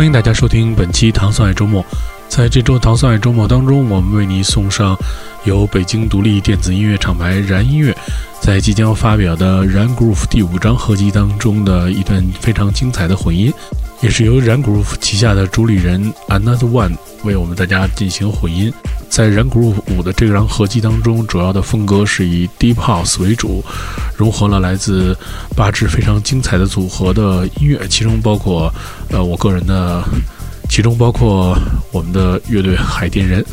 欢迎大家收听本期《唐宋爱周末》。在这周《唐宋爱周末》当中，我们为你送上由北京独立电子音乐厂牌燃音乐在即将发表的《燃 Groove》第五张合集当中的一段非常精彩的混音，也是由燃 Groove 旗下的主理人 Another One 为我们大家进行混音。在燃 Groove 五的这张合集当中，主要的风格是以 Deep House 为主，融合了来自八支非常精彩的组合的音乐，其中包括呃我个人的。其中包括我们的乐队海淀人，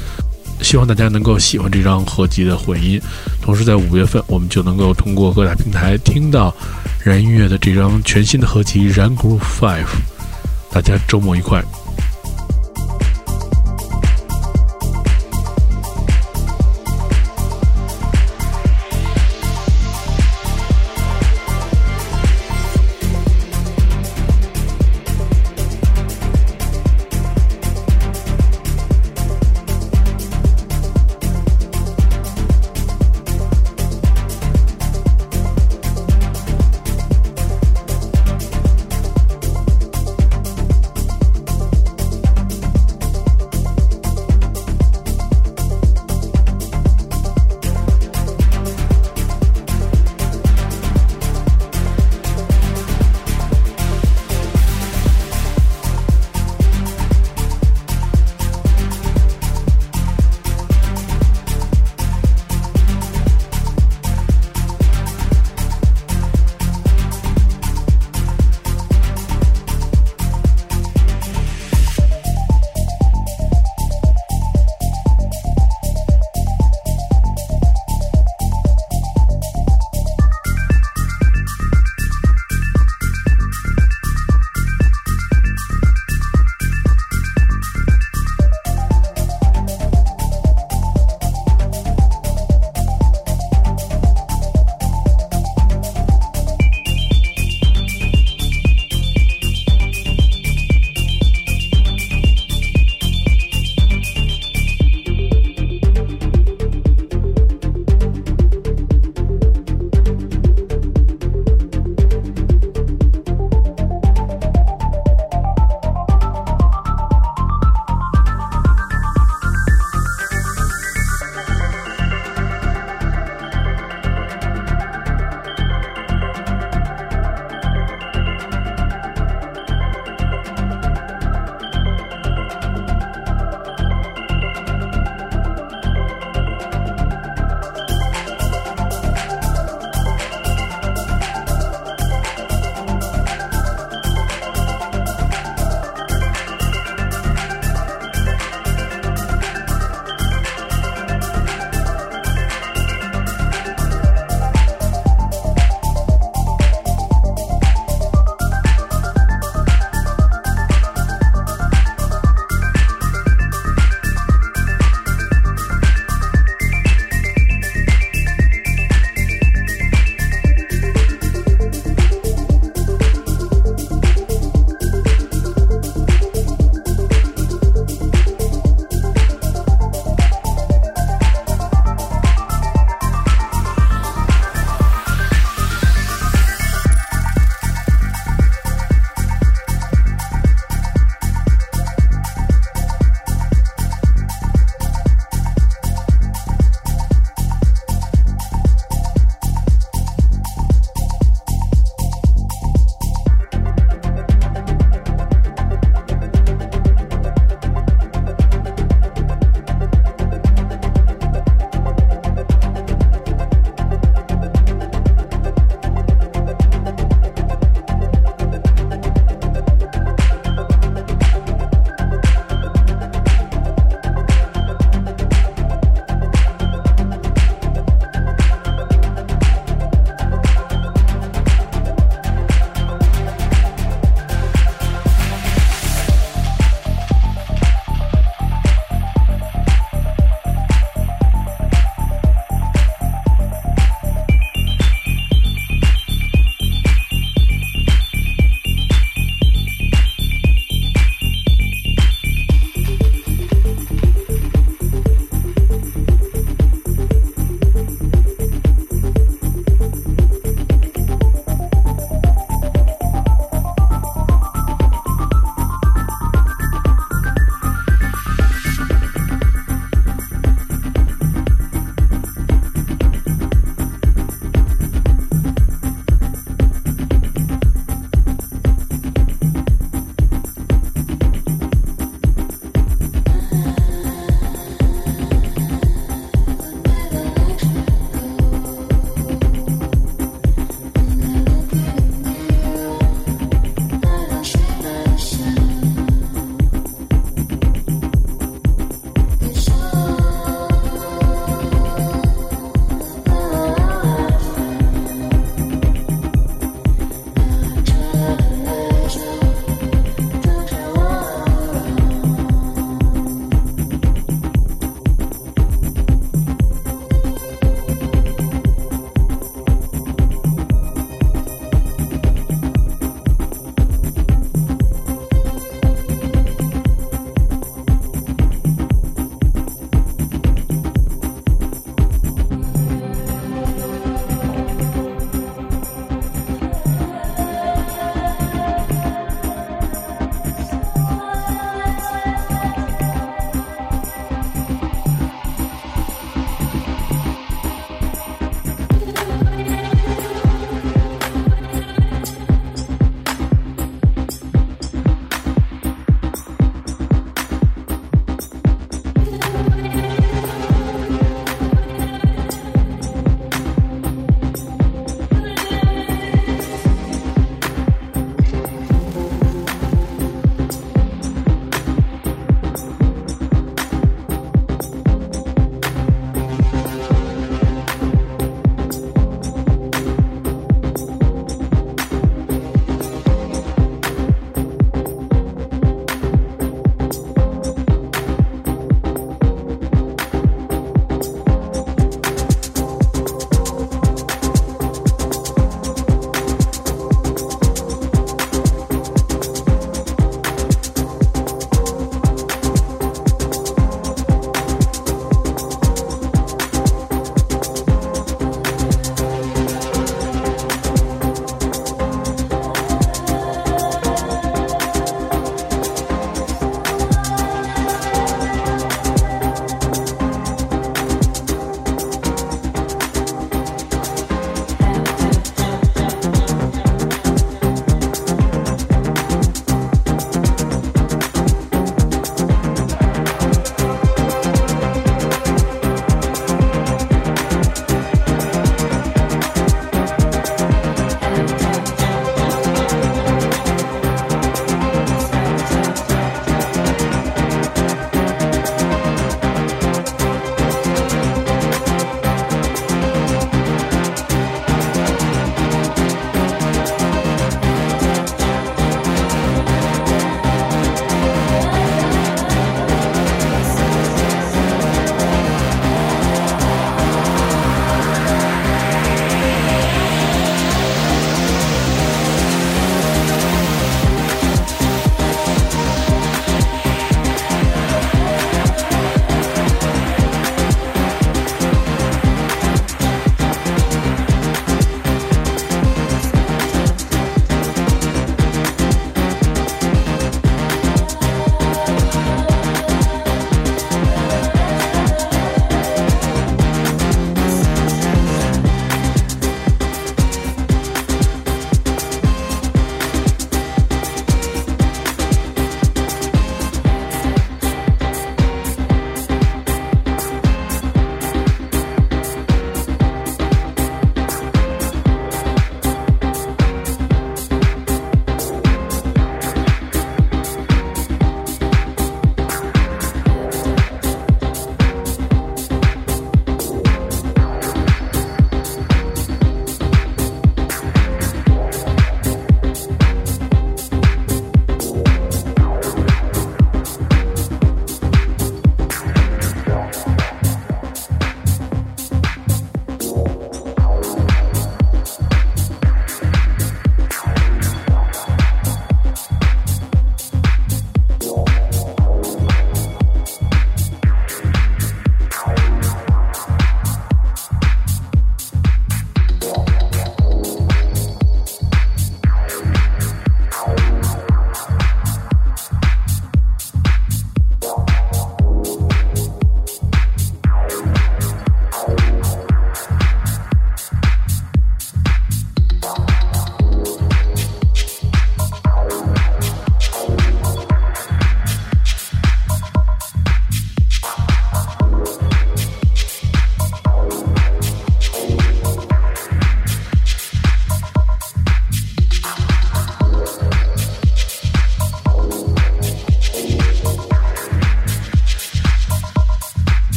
希望大家能够喜欢这张合集的混音。同时，在五月份，我们就能够通过各大平台听到燃音乐的这张全新的合集《燃 Group Five》。大家周末愉快！